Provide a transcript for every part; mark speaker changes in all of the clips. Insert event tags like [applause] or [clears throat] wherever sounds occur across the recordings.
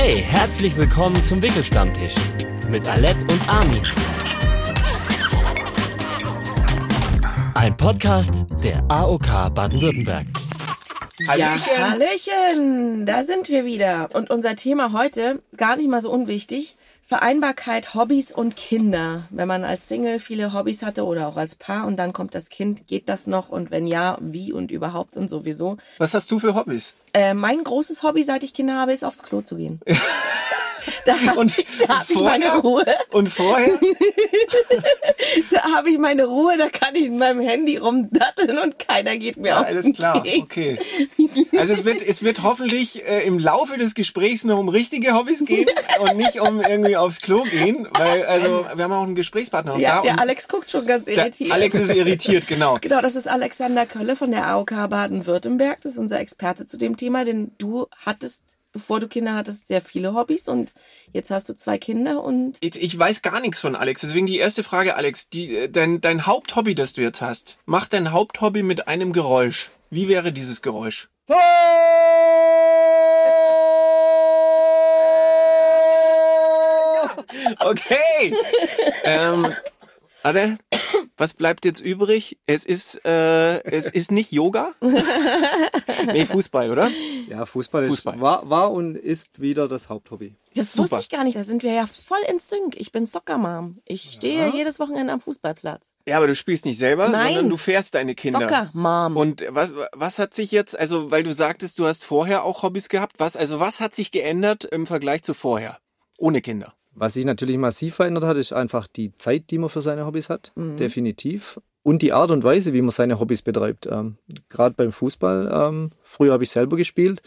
Speaker 1: Hey, herzlich willkommen zum Wickelstammtisch mit Alette und Armin. Ein Podcast der AOK Baden-Württemberg.
Speaker 2: Ja, Hallöchen, da sind wir wieder. Und unser Thema heute, gar nicht mal so unwichtig, Vereinbarkeit, Hobbys und Kinder. Wenn man als Single viele Hobbys hatte oder auch als Paar und dann kommt das Kind, geht das noch? Und wenn ja, wie und überhaupt und sowieso?
Speaker 3: Was hast du für Hobbys?
Speaker 2: Äh, mein großes Hobby, seit ich Kinder habe, ist aufs Klo zu gehen. [laughs] Da habe ich, da hab ich meine Ruhe.
Speaker 3: Und vorher? [laughs]
Speaker 2: da habe ich meine Ruhe, da kann ich in meinem Handy rumdatteln und keiner geht mir
Speaker 3: Ja,
Speaker 2: auf
Speaker 3: alles klar,
Speaker 2: Keks.
Speaker 3: okay. Also es wird, es wird hoffentlich äh, im Laufe des Gesprächs noch um richtige Hobbys gehen [laughs] und nicht um irgendwie aufs Klo gehen, weil also wir haben auch einen Gesprächspartner
Speaker 2: Ja,
Speaker 3: da.
Speaker 2: der Alex guckt schon ganz irritiert.
Speaker 3: Alex ist irritiert, genau.
Speaker 2: Genau, das ist Alexander Kölle von der AOK Baden-Württemberg. Das ist unser Experte zu dem Thema, denn du hattest, bevor du Kinder hattest, sehr viele Hobbys und jetzt hast du zwei Kinder und
Speaker 3: Ich, ich weiß gar nichts von Alex, deswegen die erste Frage, Alex. Die, äh, dein, dein Haupthobby, das du jetzt hast, mach dein Haupthobby mit einem Geräusch. Wie wäre dieses Geräusch? [laughs] Okay. ähm, warte, was bleibt jetzt übrig? Es ist, äh, es ist nicht Yoga? [laughs] nee, Fußball, oder?
Speaker 4: Ja, Fußball,
Speaker 3: Fußball.
Speaker 4: Ist, war, war und ist wieder das Haupthobby.
Speaker 2: das
Speaker 3: Super.
Speaker 2: wusste ich gar nicht. Da sind wir ja voll in Sync. Ich bin Soccer-Mom. Ich stehe jedes Wochenende am Fußballplatz.
Speaker 3: Ja, aber du spielst nicht selber,
Speaker 2: Nein.
Speaker 3: sondern du fährst deine Kinder.
Speaker 2: Soccer-Mom.
Speaker 3: Und was, was hat sich jetzt, also weil du sagtest, du hast vorher auch Hobbys gehabt, was, also was hat sich geändert im Vergleich zu vorher? Ohne Kinder.
Speaker 4: Was sich natürlich massiv verändert hat, ist einfach die Zeit, die man für seine Hobbys hat. Definitiv. Und die Art und Weise, wie man seine Hobbys betreibt. Ähm, Gerade beim Fußball. Ähm, früher habe ich selber gespielt.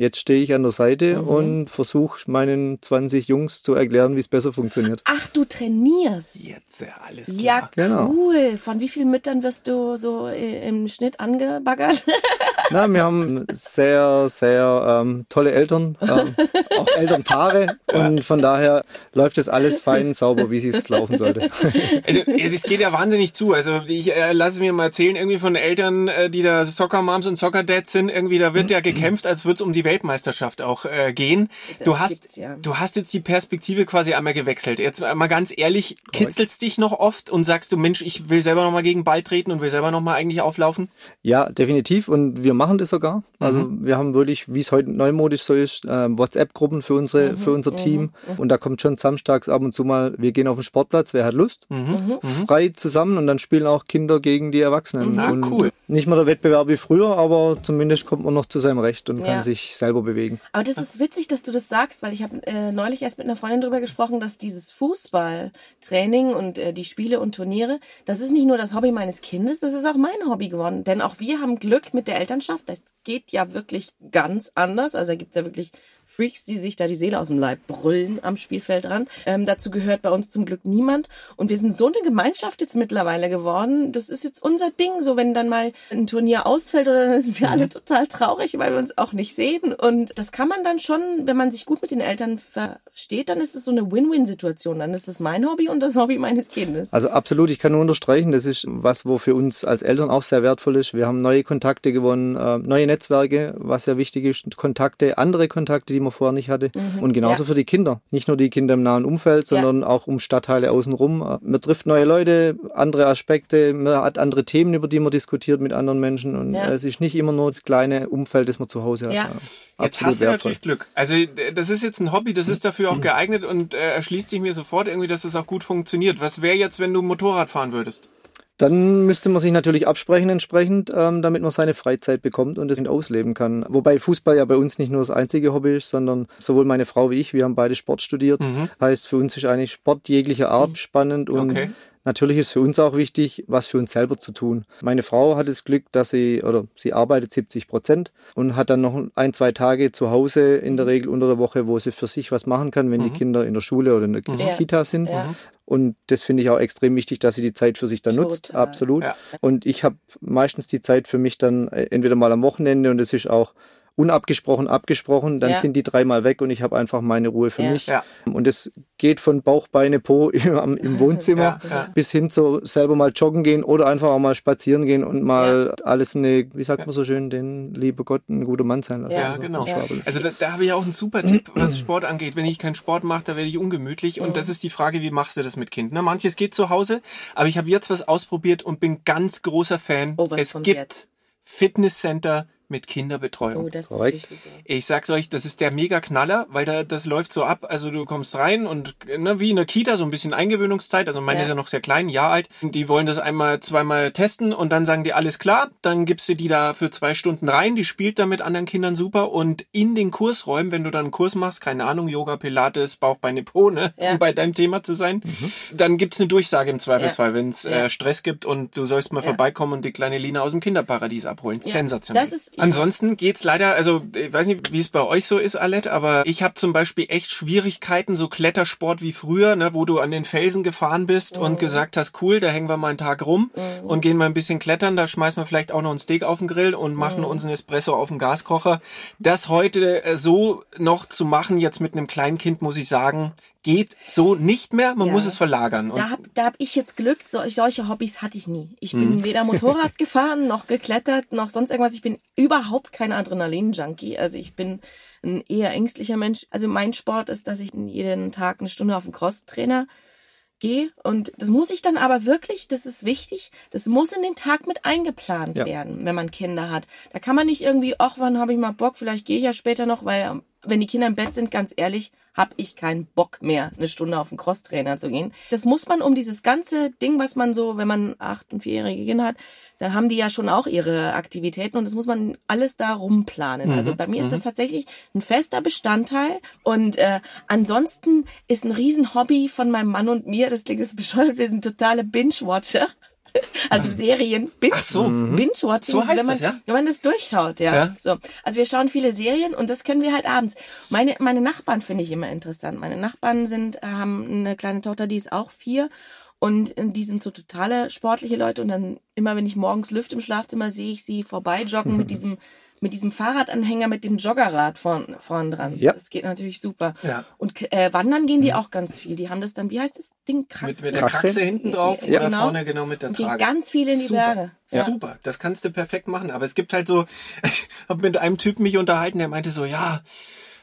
Speaker 4: Jetzt stehe ich an der Seite und versuche meinen 20 Jungs zu erklären, wie es besser funktioniert.
Speaker 2: Ach, du trainierst.
Speaker 3: Jetzt ja alles klar.
Speaker 2: Ja,
Speaker 4: Genau.
Speaker 2: cool. Von wie vielen Müttern wirst du so äh, im Schnitt angebaggert? [laughs]
Speaker 4: Na, wir haben sehr, sehr ähm, tolle Eltern, ähm, [laughs] auch Elternpaare. Und von daher läuft das alles fein, sauber, wie es laufen sollte. [laughs]
Speaker 3: Also, es es geht ja wahnsinnig zu. Also ich äh, lasse mir mal erzählen, irgendwie von Eltern, äh, die da Soccer Moms und Soccer Dads sind, irgendwie da wird ja gekämpft, als würde es um die Weltmeisterschaft auch äh, gehen. du
Speaker 2: Das
Speaker 3: hast,
Speaker 2: gibt's ja.
Speaker 3: du hast jetzt die Perspektive quasi einmal gewechselt. Jetzt mal ganz ehrlich, kitzelst dich noch oft und sagst du, Mensch, ich will selber noch mal gegen Ball treten und will selber noch mal eigentlich auflaufen?
Speaker 4: Ja, definitiv. Und wir machen das sogar. Also
Speaker 2: Mhm.
Speaker 4: wir haben wirklich, wie es heute neumodisch so ist, äh, WhatsApp-Gruppen für unsere,
Speaker 2: Mhm,
Speaker 4: für unser Team. Und da kommt schon samstags ab und zu mal, wir gehen auf den Sportplatz, wer hat Lust?
Speaker 2: Mhm.
Speaker 4: Frei zusammen und dann spielen auch Kinder gegen die Erwachsenen.
Speaker 3: Ah,
Speaker 4: und
Speaker 3: cool.
Speaker 4: Nicht mehr der Wettbewerb wie früher, aber zumindest kommt man noch zu seinem Recht und
Speaker 2: Ja.
Speaker 4: kann sich selber bewegen.
Speaker 2: Aber das ist witzig, dass du das sagst, weil ich habe äh, neulich erst mit einer Freundin drüber gesprochen, dass dieses Fußballtraining und äh, die Spiele und Turniere, das ist nicht nur das Hobby meines Kindes, das ist auch mein Hobby geworden. Denn auch wir haben Glück mit der Elternschaft. Das geht ja wirklich ganz anders. Also da gibt's ja wirklich Freaks, die sich da die Seele aus dem Leib brüllen am Spielfeld dran. Ähm, dazu gehört bei uns zum Glück niemand. Und wir sind so eine Gemeinschaft jetzt mittlerweile geworden. Das ist jetzt unser Ding. So, wenn dann mal ein Turnier ausfällt oder dann sind wir alle total traurig, weil wir uns auch nicht sehen. Und das kann man dann schon, wenn man sich gut mit den Eltern versteht, dann ist es so eine Win-Win-Situation. Dann ist es mein Hobby und das Hobby meines Kindes.
Speaker 4: Also absolut, ich kann nur unterstreichen, das ist was, wo für uns als Eltern auch sehr wertvoll ist. Wir haben neue Kontakte gewonnen, äh, neue Netzwerke, was ja wichtig ist, Kontakte, andere Kontakte, die man vorher nicht hatte. Und genauso
Speaker 2: Ja.
Speaker 4: für die Kinder. Nicht nur die Kinder im nahen Umfeld, sondern auch um Stadtteile außenrum. Man trifft neue Leute, andere Aspekte, man hat andere Themen, über die man diskutiert mit anderen Menschen. Und
Speaker 2: Ja.
Speaker 4: äh, es ist nicht immer nur das kleine Umfeld, das man zu Hause hat.
Speaker 2: Ja.
Speaker 4: Ja.
Speaker 3: Jetzt hast du
Speaker 4: wertvoll.
Speaker 3: natürlich Glück. Also das ist jetzt ein Hobby, das ist dafür auch geeignet und äh, erschließt sich mir sofort irgendwie, dass es auch gut funktioniert. Was wäre jetzt, wenn du Motorrad fahren würdest?
Speaker 4: Dann müsste man sich natürlich absprechen entsprechend, ähm, damit man seine Freizeit bekommt und es ausleben kann. Wobei Fußball ja bei uns nicht nur das einzige Hobby ist, sondern sowohl meine Frau wie ich, wir haben beide Sport studiert. Heißt, für uns ist eigentlich Sport jeglicher Art spannend und
Speaker 3: Okay.
Speaker 4: Natürlich ist für uns auch wichtig, was für uns selber zu tun. Meine Frau hat das Glück, dass sie, oder sie arbeitet 70 Prozent und hat dann noch ein, zwei Tage zu Hause in der Regel unter der Woche, wo sie für sich was machen kann, wenn die Kinder in der Schule oder in der
Speaker 2: Ja.
Speaker 4: Kita sind.
Speaker 2: Ja.
Speaker 4: Und das finde ich auch extrem wichtig, dass sie die Zeit für sich dann nutzt. Absolut.
Speaker 3: Ja.
Speaker 4: Und ich habe meistens die Zeit für mich dann äh, entweder mal am Wochenende und es ist auch unabgesprochen abgesprochen, dann
Speaker 2: Ja.
Speaker 4: sind die dreimal weg und ich habe einfach meine Ruhe für
Speaker 2: Ja.
Speaker 4: mich.
Speaker 3: Ja.
Speaker 4: Und es geht von Bauch, Beine, Po [laughs] im, im Wohnzimmer
Speaker 3: Ja, ja.
Speaker 4: bis hin zu selber mal joggen gehen oder einfach auch mal spazieren gehen und mal alles eine, wie sagt man so schön, den liebe Gott ein guter Mann sein lassen.
Speaker 3: Ja,
Speaker 4: Also,
Speaker 3: genau. Also da, da habe ich auch einen super Tipp, [clears throat] was Sport angeht. Wenn ich keinen Sport mache, da werde ich ungemütlich. Und das ist die Frage, wie machst du das mit Kind? Ne? Manches geht zu Hause, aber ich habe jetzt was ausprobiert und bin ganz großer Fan.
Speaker 2: Oh,
Speaker 3: es gibt
Speaker 2: jetzt?
Speaker 3: Fitnesscenter mit Kinderbetreuung.
Speaker 2: Oh, das ist
Speaker 4: Korrekt.
Speaker 2: natürlich super.
Speaker 3: Ich sag's euch, das ist der Mega-Knaller, weil da das läuft so ab. Also du kommst rein und ne, wie in der Kita, so ein bisschen Eingewöhnungszeit. Also meine
Speaker 2: Ja.
Speaker 3: ist ja noch sehr klein, ein Jahr alt. Die wollen das einmal, zweimal testen und dann sagen die alles klar. Dann gibst du die da für zwei Stunden rein. Die spielt da mit anderen Kindern super. Und in den Kursräumen, wenn du dann einen Kurs machst, keine Ahnung, Yoga, Pilates, Bauch, Beine, Po, ne,
Speaker 2: Ja.
Speaker 3: um bei deinem Thema zu sein, dann gibt's eine Durchsage im Zweifelsfall, wenn es
Speaker 2: Ja.
Speaker 3: äh, Stress gibt und du sollst mal
Speaker 2: Ja.
Speaker 3: vorbeikommen und die kleine Lina aus dem Kinderparadies abholen.
Speaker 2: Ja,
Speaker 3: Sensationell.
Speaker 2: das ist-
Speaker 3: Ansonsten geht's leider, also ich weiß nicht, wie es bei euch so ist, Alette, aber ich habe zum Beispiel echt Schwierigkeiten, so Klettersport wie früher, ne, wo du an den Felsen gefahren bist
Speaker 2: Mhm.
Speaker 3: und gesagt hast, cool, da hängen wir mal einen Tag rum und gehen mal ein bisschen klettern, da schmeißen wir vielleicht auch noch ein Steak auf den Grill und machen
Speaker 2: Mhm.
Speaker 3: uns einen Espresso auf dem Gaskocher. Das heute äh, so noch zu machen, jetzt mit einem kleinen Kind, muss ich sagen, geht so nicht mehr. Man
Speaker 2: Ja.
Speaker 3: muss es verlagern. Und
Speaker 2: Da habe da hab ich jetzt Glück, so, solche Hobbys hatte ich nie. Ich bin weder Motorrad [laughs] gefahren, noch geklettert, noch sonst irgendwas. Ich bin überhaupt kein Adrenalin-Junkie. Also ich bin ein eher ängstlicher Mensch. Also mein Sport ist, dass ich jeden Tag eine Stunde auf den Crosstrainer gehe. Und das muss ich dann aber wirklich, das ist wichtig, das muss in den Tag mit eingeplant
Speaker 4: Ja.
Speaker 2: werden, wenn man Kinder hat. Da kann man nicht irgendwie, ach, wann habe ich mal Bock, vielleicht gehe ich ja später noch, weil wenn die Kinder im Bett sind, ganz ehrlich, habe ich keinen Bock mehr, eine Stunde auf den Crosstrainer zu gehen. Das muss man um dieses ganze Ding, was man so, wenn man acht- und vierjährige Kinder hat, dann haben die ja schon auch ihre Aktivitäten und das muss man alles da rumplanen. Also bei mir ist das tatsächlich ein fester Bestandteil und äh, ansonsten ist ein Riesenhobby von meinem Mann und mir, das klingt jetzt [laughs] bescheuert, wir sind totale Binge-Watcher. Also Serien, Binge,
Speaker 3: so.
Speaker 2: Binge-Watching,
Speaker 3: So
Speaker 2: ist,
Speaker 3: heißt
Speaker 2: wenn man,
Speaker 3: das, ja?
Speaker 2: wenn man das durchschaut, ja.
Speaker 3: Ja.
Speaker 2: So, also wir schauen viele Serien und das können wir halt abends. Meine meine Nachbarn finde ich immer interessant. Meine Nachbarn sind äh, haben eine kleine Tochter, die ist auch vier und äh, die sind so totale sportliche Leute und dann immer wenn ich morgens lüfte im Schlafzimmer sehe ich sie vorbei joggen mit [laughs] diesem mit diesem Fahrradanhänger mit dem Joggerrad vorn, vorn dran.
Speaker 4: Ja.
Speaker 2: Das geht natürlich super.
Speaker 3: Ja.
Speaker 2: Und äh, wandern gehen die auch ganz viel. Die haben das dann, wie heißt das Ding?
Speaker 3: mit,
Speaker 2: Kraxe?
Speaker 3: mit der
Speaker 4: Kraxe?
Speaker 3: Kraxe hinten drauf
Speaker 2: Ja,
Speaker 3: oder
Speaker 2: genau.
Speaker 3: vorne genau mit der
Speaker 2: Und gehen
Speaker 3: Trage.
Speaker 2: ganz viel in die
Speaker 3: Super.
Speaker 2: Berge. Ja.
Speaker 3: Super, das kannst du perfekt machen. Aber es gibt halt so, [laughs] ich habe mit einem Typen mich unterhalten, der meinte so, ja,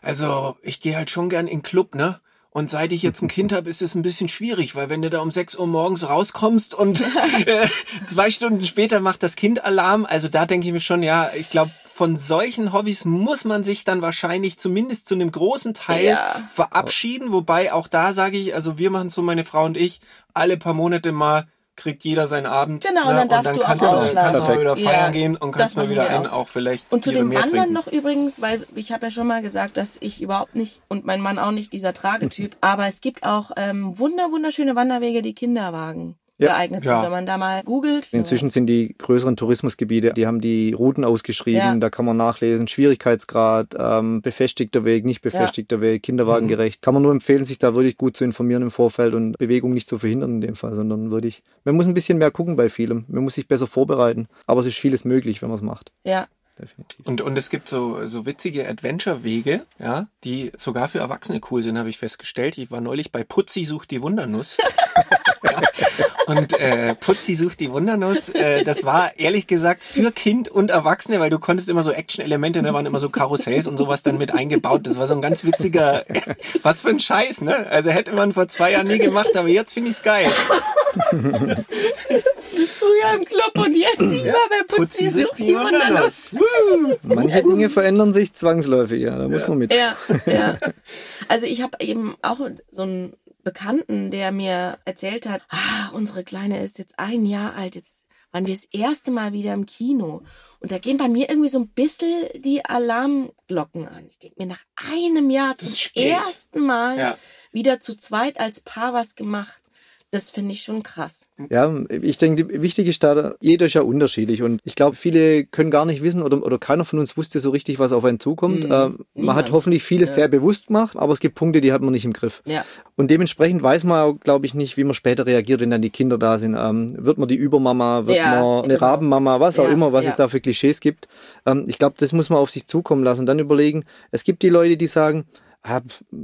Speaker 3: also ich gehe halt schon gern in den Club, ne? Und seit ich jetzt ein Kind habe, ist es ein bisschen schwierig, weil wenn du da um 6 Uhr morgens rauskommst und [laughs] äh, zwei Stunden später macht das Kind Alarm, also da denke ich mir schon, ja, ich glaube, von solchen Hobbys muss man sich dann wahrscheinlich zumindest zu einem großen Teil
Speaker 2: Ja.
Speaker 3: verabschieden. Wobei auch da sage ich, also wir machen so, meine Frau und ich, alle paar Monate mal kriegt jeder seinen Abend.
Speaker 2: Genau, und
Speaker 3: ne?
Speaker 2: dann darfst du auch
Speaker 3: kannst, du,
Speaker 2: ausschlafen.
Speaker 3: kannst du mal wieder feiern
Speaker 2: Ja,
Speaker 3: gehen und kannst mal wieder einen
Speaker 2: auch.
Speaker 3: auch vielleicht
Speaker 2: Und zu dem
Speaker 3: mehr
Speaker 2: Wandern
Speaker 3: trinken.
Speaker 2: noch übrigens, weil ich habe ja schon mal gesagt, dass ich überhaupt nicht und mein Mann auch nicht dieser Tragetyp, [laughs] aber es gibt auch ähm, wunder wunderschöne Wanderwege, die Kinderwagen
Speaker 4: Ja.
Speaker 2: geeignet
Speaker 3: Ja.
Speaker 2: sind, wenn man da mal googelt.
Speaker 4: Inzwischen sind die größeren Tourismusgebiete, die haben die Routen ausgeschrieben,
Speaker 2: Ja.
Speaker 4: da kann man nachlesen, Schwierigkeitsgrad, ähm, befestigter Weg, nicht befestigter Weg, kinderwagengerecht. Kann man nur empfehlen, sich da wirklich gut zu informieren im Vorfeld und Bewegung nicht zu verhindern in dem Fall, sondern wirklich, man muss ein bisschen mehr gucken bei vielem, man muss sich besser vorbereiten, aber es ist vieles möglich, wenn man es macht,
Speaker 2: Ja,
Speaker 4: definitiv.
Speaker 3: Und, und es gibt so, so witzige Adventure-Wege, ja, die sogar für Erwachsene cool sind, habe ich festgestellt. Ich war neulich bei Putzi sucht die Wundernuss. [laughs] ja. Und äh, Putzi sucht die Wundernuss, äh, das war ehrlich gesagt für Kind und Erwachsene, weil du konntest immer so Action-Elemente, da waren immer so Karussells und sowas dann mit eingebaut. Das war so ein ganz witziger, [laughs] was für ein Scheiß, ne? Also hätte man vor zwei Jahren nie gemacht, aber jetzt finde ich's geil. [laughs]
Speaker 2: früher im Club und jetzt immer bei Putzi sucht die Wundernuss.
Speaker 3: Woo!
Speaker 4: Manche Dinge verändern sich zwangsläufig, ja, da muss man mit.
Speaker 2: Ja, ja. [laughs] Also ich habe eben auch so einen Bekannten, der mir erzählt hat, ah, unsere Kleine ist jetzt ein Jahr alt, jetzt waren wir das erste Mal wieder im Kino. Und da gehen bei mir irgendwie so ein bisschen die Alarmglocken an. Ich denke mir, nach einem Jahr zum ersten Mal
Speaker 3: Ja.
Speaker 2: wieder zu zweit als Paar was gemacht. Das finde ich schon krass.
Speaker 4: Ja, ich denke, wichtig ist da, jeder ist ja unterschiedlich und ich glaube, viele können gar nicht wissen oder, oder keiner von uns wusste so richtig, was auf einen zukommt. Mhm. Äh, man hat hoffentlich vieles ja. sehr bewusst gemacht, aber es gibt Punkte, die hat man nicht im Griff.
Speaker 2: Ja.
Speaker 4: Und dementsprechend weiß man, glaube ich, nicht, wie man später reagiert, wenn dann die Kinder da sind. Ähm, wird man die Übermama, wird ja, man eine genau. Rabenmama, was auch immer, was es da für Klischees gibt. Ähm, ich glaube, das muss man auf sich zukommen lassen und dann überlegen, es gibt die Leute, die sagen,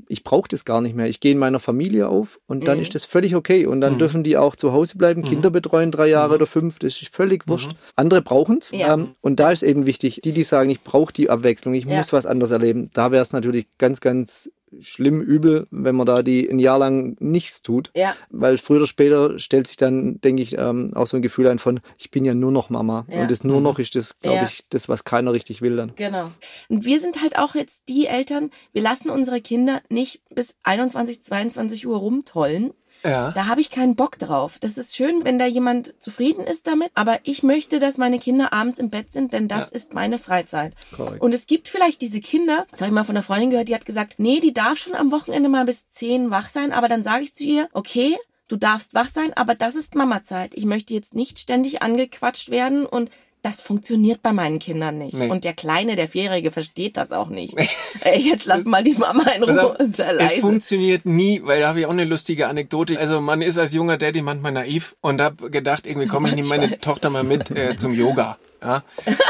Speaker 4: ich brauche das gar nicht mehr. Ich gehe in meiner Familie auf und dann mhm. ist das völlig okay. Und dann mhm. dürfen die auch zu Hause bleiben, mhm. Kinder betreuen, drei Jahre mhm. oder fünf, das ist völlig wurscht. Mhm. Andere brauchen es. Ja. Ähm, und da ist eben wichtig, die, die sagen, ich brauche die Abwechslung, ich ja. muss was anderes erleben, da wäre es natürlich ganz, ganz schlimm übel, wenn man da die ein Jahr lang nichts tut.
Speaker 2: Ja.
Speaker 4: Weil früher oder später stellt sich dann, denke ich, ähm, auch so ein Gefühl ein von, ich bin ja nur noch Mama. Ja. Und das nur mhm. noch ist das, glaube ja. ich, das, was keiner richtig will dann.
Speaker 2: Genau. Und wir sind halt auch jetzt die Eltern, wir lassen unsere Kinder nicht bis 21, 22 Uhr rumtollen,
Speaker 3: ja.
Speaker 2: Da habe ich keinen Bock drauf. Das ist schön, wenn da jemand zufrieden ist damit, aber ich möchte, dass meine Kinder abends im Bett sind, denn das ja. ist meine Freizeit. Correct. Und es gibt vielleicht diese Kinder, das habe ich mal von einer Freundin gehört, die hat gesagt, nee, die darf schon am Wochenende mal bis zehn wach sein, aber dann sage ich zu ihr, okay, du darfst wach sein, aber das ist Mama-Zeit. Ich möchte jetzt nicht ständig angequatscht werden und das funktioniert bei meinen Kindern nicht. Nee. Und der Kleine, der Vierjährige, versteht das auch nicht. [laughs] Ey, jetzt lass mal die Mama in Ruhe.
Speaker 3: Sehr leise. Es funktioniert nie, weil da habe ich auch eine lustige Anekdote. Also man ist als junger Daddy manchmal naiv und habe gedacht, irgendwie komme ich [laughs] nehme meine Tochter mal mit äh, zum Yoga. Ja?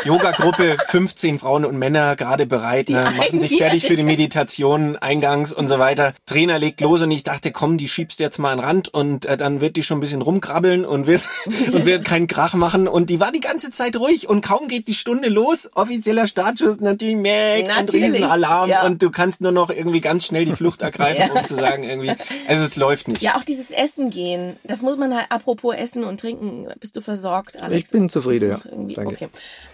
Speaker 3: Yoga-Gruppe, [laughs] 15 Frauen und Männer gerade bereit, ne? machen sich fertig für die Meditation eingangs und so weiter. Trainer legt los und ich dachte, komm, die schiebst jetzt mal an den Rand und äh, dann wird die schon ein bisschen rumkrabbeln und wird, [laughs] und wird keinen Krach machen. Und die war die ganze Zeit ruhig und kaum geht die Stunde los, offizieller Startschuss, natürlich Mac und Riesenalarm ja. und du kannst nur noch irgendwie ganz schnell die Flucht ergreifen, [laughs] ja. um zu sagen irgendwie, also es läuft nicht.
Speaker 2: Ja, auch dieses Essen gehen, das muss man halt, apropos Essen und Trinken, bist du versorgt, Alex?
Speaker 4: Ich bin zufrieden, ja.
Speaker 2: Danke. Okay.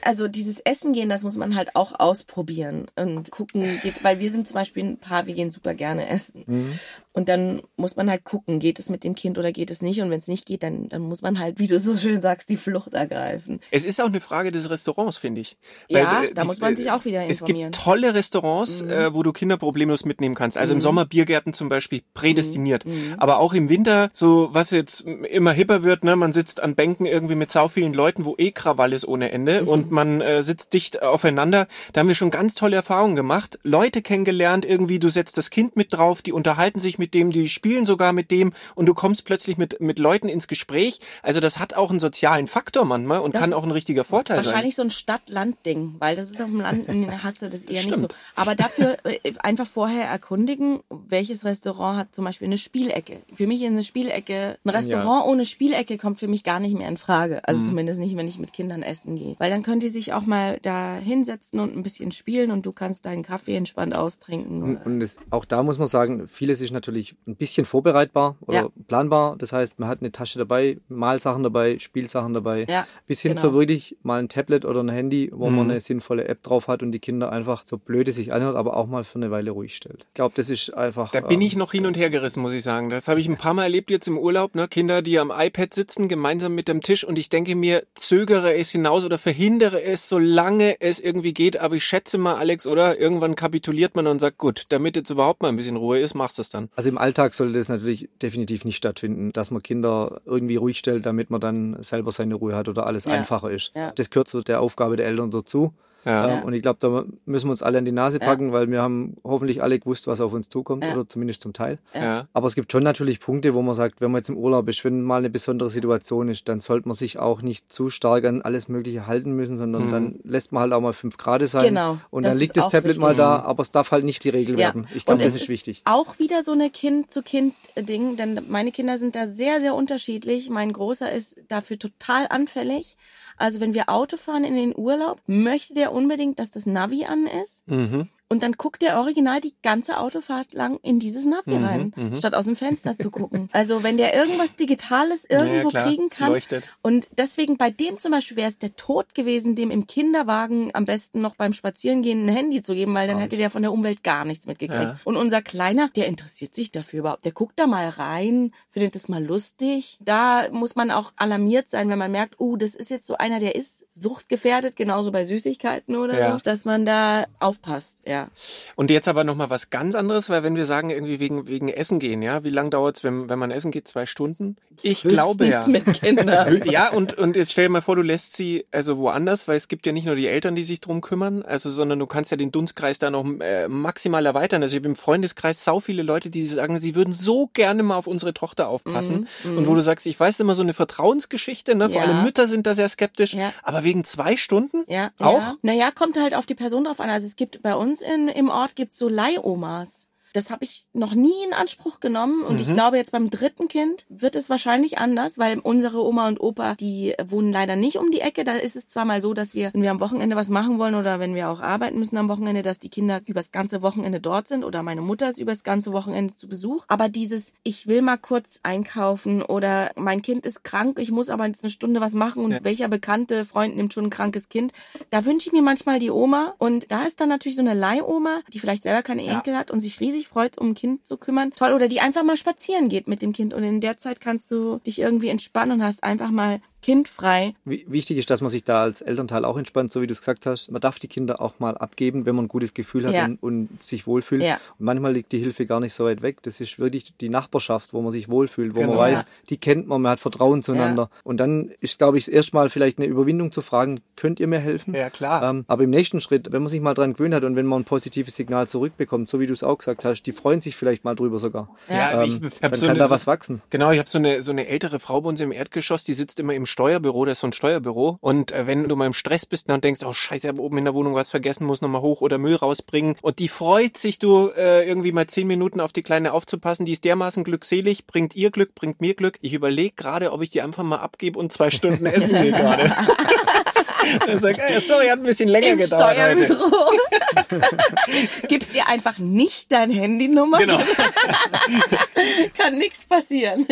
Speaker 2: Also dieses Essen gehen, das muss man halt auch ausprobieren und gucken, geht, weil wir sind zum Beispiel ein Paar, wir gehen super gerne essen. Mhm. Und dann muss man halt gucken, geht es mit dem Kind oder geht es nicht. Und wenn es nicht geht, dann, dann muss man halt, wie du so schön sagst, die Flucht ergreifen.
Speaker 3: Es ist auch eine Frage des Restaurants, finde ich.
Speaker 2: Weil, ja, äh, da die, muss man sich auch wieder informieren.
Speaker 3: Es gibt tolle Restaurants, mhm. äh, wo du Kinder problemlos mitnehmen kannst. Also mhm. im Sommer Biergärten zum Beispiel prädestiniert. Mhm. mhm. Aber auch im Winter, so was jetzt immer hipper wird, ne, man sitzt an Bänken irgendwie mit sau vielen Leuten, wo eh Krawall ist ohne Ende mhm. und man äh, sitzt dicht aufeinander. Da haben wir schon ganz tolle Erfahrungen gemacht. Leute kennengelernt, irgendwie, du setzt das Kind mit drauf, die unterhalten sich mit mit dem, die spielen sogar mit dem und du kommst plötzlich mit, mit Leuten ins Gespräch. Also das hat auch einen sozialen Faktor manchmal und das kann auch ein richtiger Vorteil
Speaker 2: wahrscheinlich
Speaker 3: sein.
Speaker 2: Wahrscheinlich so ein Stadt-Land-Ding, weil das ist auf dem Land, [laughs] hast du das eher Stimmt. nicht so. Aber dafür äh, einfach vorher erkundigen, welches Restaurant hat zum Beispiel eine Spielecke. Für mich ist eine Spielecke, ein Restaurant ja. ohne Spielecke kommt für mich gar nicht mehr in Frage. Also mhm. zumindest nicht, wenn ich mit Kindern essen gehe. Weil dann können die sich auch mal da hinsetzen und ein bisschen spielen und du kannst deinen Kaffee entspannt austrinken.
Speaker 4: Und, und das, auch da muss man sagen, vieles ist natürlich ein bisschen vorbereitbar oder ja. planbar. Das heißt, man hat eine Tasche dabei, Malsachen dabei, Spielsachen dabei,
Speaker 2: ja,
Speaker 4: bis hin genau. zu wirklich mal ein Tablet oder ein Handy, wo mhm. man eine sinnvolle App drauf hat und die Kinder einfach so blöde sich anhört, aber auch mal für eine Weile ruhig stellt. Ich glaube, das ist einfach.
Speaker 3: Da bin ähm, ich noch hin und her gerissen, muss ich sagen. Das habe ich ein paar Mal erlebt jetzt im Urlaub. Ne? Kinder, die am iPad sitzen, gemeinsam mit dem Tisch und ich denke mir, zögere es hinaus oder verhindere es, solange es irgendwie geht. Aber ich schätze mal, Alex, oder? Irgendwann kapituliert man und sagt, gut, damit jetzt überhaupt mal ein bisschen Ruhe ist, machst du es dann.
Speaker 4: Also im Alltag sollte das natürlich definitiv nicht stattfinden, dass man Kinder irgendwie ruhig stellt, damit man dann selber seine Ruhe hat oder alles ja. einfacher ist. Ja. Das gehört zu der Aufgabe der Eltern dazu. Ja. und ich glaube, da müssen wir uns alle an die Nase packen, ja. weil wir haben hoffentlich alle gewusst, was auf uns zukommt ja. oder zumindest zum Teil. Aber es gibt schon natürlich Punkte, wo man sagt, wenn man jetzt im Urlaub ist, wenn mal eine besondere Situation ist, dann sollte man sich auch nicht zu stark an alles Mögliche halten müssen, sondern mhm. dann lässt man halt auch mal fünf Grad sein
Speaker 2: genau,
Speaker 4: und dann liegt das Tablet wichtig. mal da, aber es darf halt nicht die Regel werden. Ich glaube, das ist, ist wichtig.
Speaker 2: Auch wieder so eine Kind-zu-Kind-Ding, denn meine Kinder sind da sehr, sehr unterschiedlich. Mein Großer ist dafür total anfällig. Also wenn wir Auto fahren in den Urlaub, möchte der unbedingt, dass das Navi an ist.
Speaker 3: Mhm.
Speaker 2: Und dann guckt der original die ganze Autofahrt lang in dieses Navi mhm, rein, mhm. statt aus dem Fenster zu gucken. [laughs] Also wenn der irgendwas Digitales irgendwo ja, kriegen kann. Und deswegen bei dem zum Beispiel wäre es der Tod gewesen, dem im Kinderwagen am besten noch beim Spazierengehen ein Handy zu geben, weil dann hätte der von der Umwelt gar nichts mitgekriegt. Ja. Und unser Kleiner, der interessiert sich dafür überhaupt. Der guckt da mal rein, findet das mal lustig. Da muss man auch alarmiert sein, wenn man merkt, oh, das ist jetzt so einer, der ist suchtgefährdet, genauso bei Süßigkeiten oder ja. so, dass man da aufpasst. Ja Ja.
Speaker 3: Und jetzt aber nochmal was ganz anderes, weil wenn wir sagen, irgendwie wegen, wegen Essen gehen, ja, wie lange dauert's, wenn, wenn man essen geht? Zwei Stunden? Ich glaube ja.
Speaker 2: Höchstens mit Kindern.
Speaker 3: Ja, und, und jetzt stell dir mal vor, du lässt sie also woanders, weil es gibt ja nicht nur die Eltern, die sich drum kümmern, also sondern du kannst ja den Dunstkreis da noch äh, maximal erweitern. Also ich habe im Freundeskreis sau viele Leute, die sagen, sie würden so gerne mal auf unsere Tochter aufpassen.
Speaker 2: Mhm,
Speaker 3: und wo du sagst, ich weiß immer so eine Vertrauensgeschichte, ne? Vor
Speaker 2: Ja.
Speaker 3: allem Mütter sind da sehr skeptisch.
Speaker 2: Ja.
Speaker 3: Aber wegen zwei Stunden?
Speaker 2: Ja,
Speaker 3: Auch?
Speaker 2: Ja. Naja, kommt halt auf die Person drauf an. Also es gibt bei uns in, im Ort gibt's so Leihomas. Das habe ich noch nie in Anspruch genommen und ich glaube jetzt beim dritten Kind wird es wahrscheinlich anders, weil unsere Oma und Opa, die wohnen leider nicht um die Ecke. Da ist es zwar mal so, dass wir, wenn wir am Wochenende was machen wollen oder wenn wir auch arbeiten müssen am Wochenende, dass die Kinder übers ganze Wochenende dort sind oder meine Mutter ist übers ganze Wochenende zu Besuch. Aber dieses, ich will mal kurz einkaufen oder mein Kind ist krank, ich muss aber jetzt eine Stunde was machen und
Speaker 3: Ja.
Speaker 2: welcher bekannte Freund nimmt schon ein krankes Kind, da wünsche ich mir manchmal die Oma und da ist dann natürlich so eine Leihoma, die vielleicht selber keine
Speaker 3: Ja.
Speaker 2: Enkel hat und sich riesig freut, um ein Kind zu kümmern. Toll. Oder die einfach mal spazieren geht mit dem Kind und in der Zeit kannst du dich irgendwie entspannen und hast einfach mal kindfrei.
Speaker 4: Wi- Wichtig ist, dass man sich da als Elternteil auch entspannt, so wie du es gesagt hast. Man darf die Kinder auch mal abgeben, wenn man ein gutes Gefühl hat
Speaker 2: Ja.
Speaker 4: und, und sich wohlfühlt.
Speaker 2: Ja.
Speaker 4: Und manchmal liegt die Hilfe gar nicht so weit weg. Das ist wirklich die Nachbarschaft, wo man sich wohlfühlt, wo
Speaker 3: Genau.
Speaker 4: man weiß,
Speaker 2: Ja.
Speaker 4: die kennt man, man hat Vertrauen zueinander. Und dann ist, glaube ich, erstmal vielleicht eine Überwindung zu fragen, könnt ihr mir helfen?
Speaker 3: Ja, klar.
Speaker 4: Ähm, aber im nächsten Schritt, wenn man sich mal dran gewöhnt hat und wenn man ein positives Signal zurückbekommt, so wie du es auch gesagt hast, die freuen sich vielleicht mal drüber sogar.
Speaker 3: Ja,
Speaker 4: Ähm,
Speaker 3: ich hab
Speaker 4: dann
Speaker 3: so
Speaker 4: kann
Speaker 3: eine-
Speaker 4: da was wachsen.
Speaker 3: Genau, ich habe so eine so eine ältere Frau bei uns im Erdgeschoss, die sitzt immer im Steuerbüro, das ist so ein Steuerbüro. Und äh, wenn du mal im Stress bist und denkst, oh Scheiße, ich habe oben in der Wohnung was vergessen, muss nochmal hoch oder Müll rausbringen. Und die freut sich, du äh, irgendwie mal zehn Minuten auf die Kleine aufzupassen. Die ist dermaßen glückselig, bringt ihr Glück, bringt mir Glück. Ich überlege gerade, ob ich die einfach mal abgebe und zwei Stunden essen gehe gerade. [laughs] [laughs] [laughs] Dann sag, ey, sorry, hat ein bisschen länger
Speaker 2: Im
Speaker 3: gedauert heute.
Speaker 2: Steuerbüro. [laughs] Gibst dir einfach nicht dein Handynummer.
Speaker 3: Genau. [laughs]
Speaker 2: Kann nichts passieren.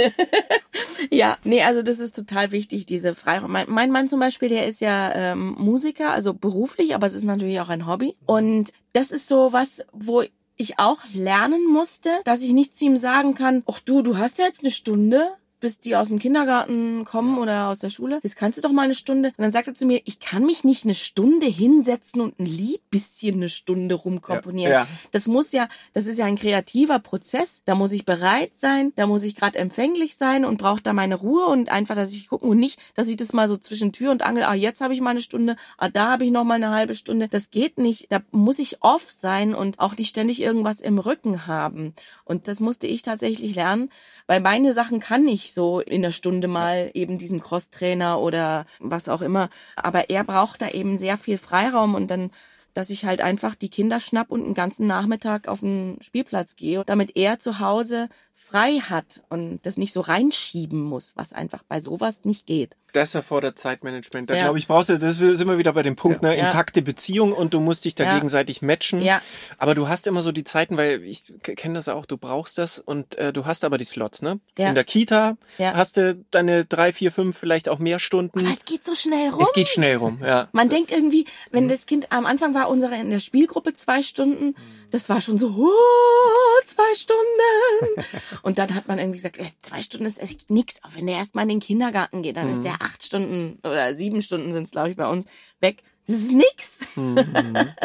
Speaker 2: ja, nee, also das ist total wichtig, diese Freiraum. Mein, mein Mann zum Beispiel, der ist ja ähm, Musiker, also beruflich, aber es ist natürlich auch ein Hobby. Und das ist so was, wo ich auch lernen musste, dass ich nicht zu ihm sagen kann, ach du, du hast ja jetzt eine Stunde, bis die aus dem Kindergarten kommen oder aus der Schule. Jetzt kannst du doch mal eine Stunde. Und dann sagt er zu mir, ich kann mich nicht eine Stunde hinsetzen und ein Lied bisschen eine Stunde rumkomponieren.
Speaker 3: Ja.
Speaker 2: Das muss ja, das ist ja ein kreativer Prozess. Da muss ich bereit sein, da muss ich gerade empfänglich sein und brauche da meine Ruhe und einfach, dass ich gucken und nicht, dass ich das mal so zwischen Tür und Angel, ah, jetzt habe ich mal eine Stunde, ah, da habe ich noch mal eine halbe Stunde. Das geht nicht. Da muss ich off sein und auch nicht ständig irgendwas im Rücken haben. Und das musste ich tatsächlich lernen, weil meine Sachen kann ich so in der Stunde mal eben diesen Crosstrainer oder was auch immer. Aber er braucht da eben sehr viel Freiraum und dann dass ich halt einfach die Kinder schnapp und einen ganzen Nachmittag auf den Spielplatz gehe, damit er zu Hause frei hat und das nicht so reinschieben muss, was einfach bei sowas nicht geht.
Speaker 3: Das erfordert Zeitmanagement. Da
Speaker 2: Ja.
Speaker 3: glaube ich, brauchst du, das sind wir wieder bei dem Punkt, ne, intakte Beziehung und du musst dich da
Speaker 2: Ja.
Speaker 3: gegenseitig matchen.
Speaker 2: Ja.
Speaker 3: Aber du hast immer so die Zeiten, weil ich kenne das auch, du brauchst das und äh, du hast aber die Slots, ne?
Speaker 2: Ja.
Speaker 3: In der Kita
Speaker 2: Ja.
Speaker 3: hast du deine drei, vier, fünf, vielleicht auch mehr Stunden.
Speaker 2: Aber es geht so schnell rum.
Speaker 3: es geht schnell rum, ja.
Speaker 2: Man denkt irgendwie, wenn das Kind am Anfang war unsere in der Spielgruppe zwei Stunden, das war schon so, oh, zwei Stunden. [laughs] Und dann hat man irgendwie gesagt, zwei Stunden ist echt nix. Auch wenn der erstmal in den Kindergarten geht, dann ist der acht Stunden oder sieben Stunden sind es, glaube ich, bei uns weg. Das ist nix. [laughs]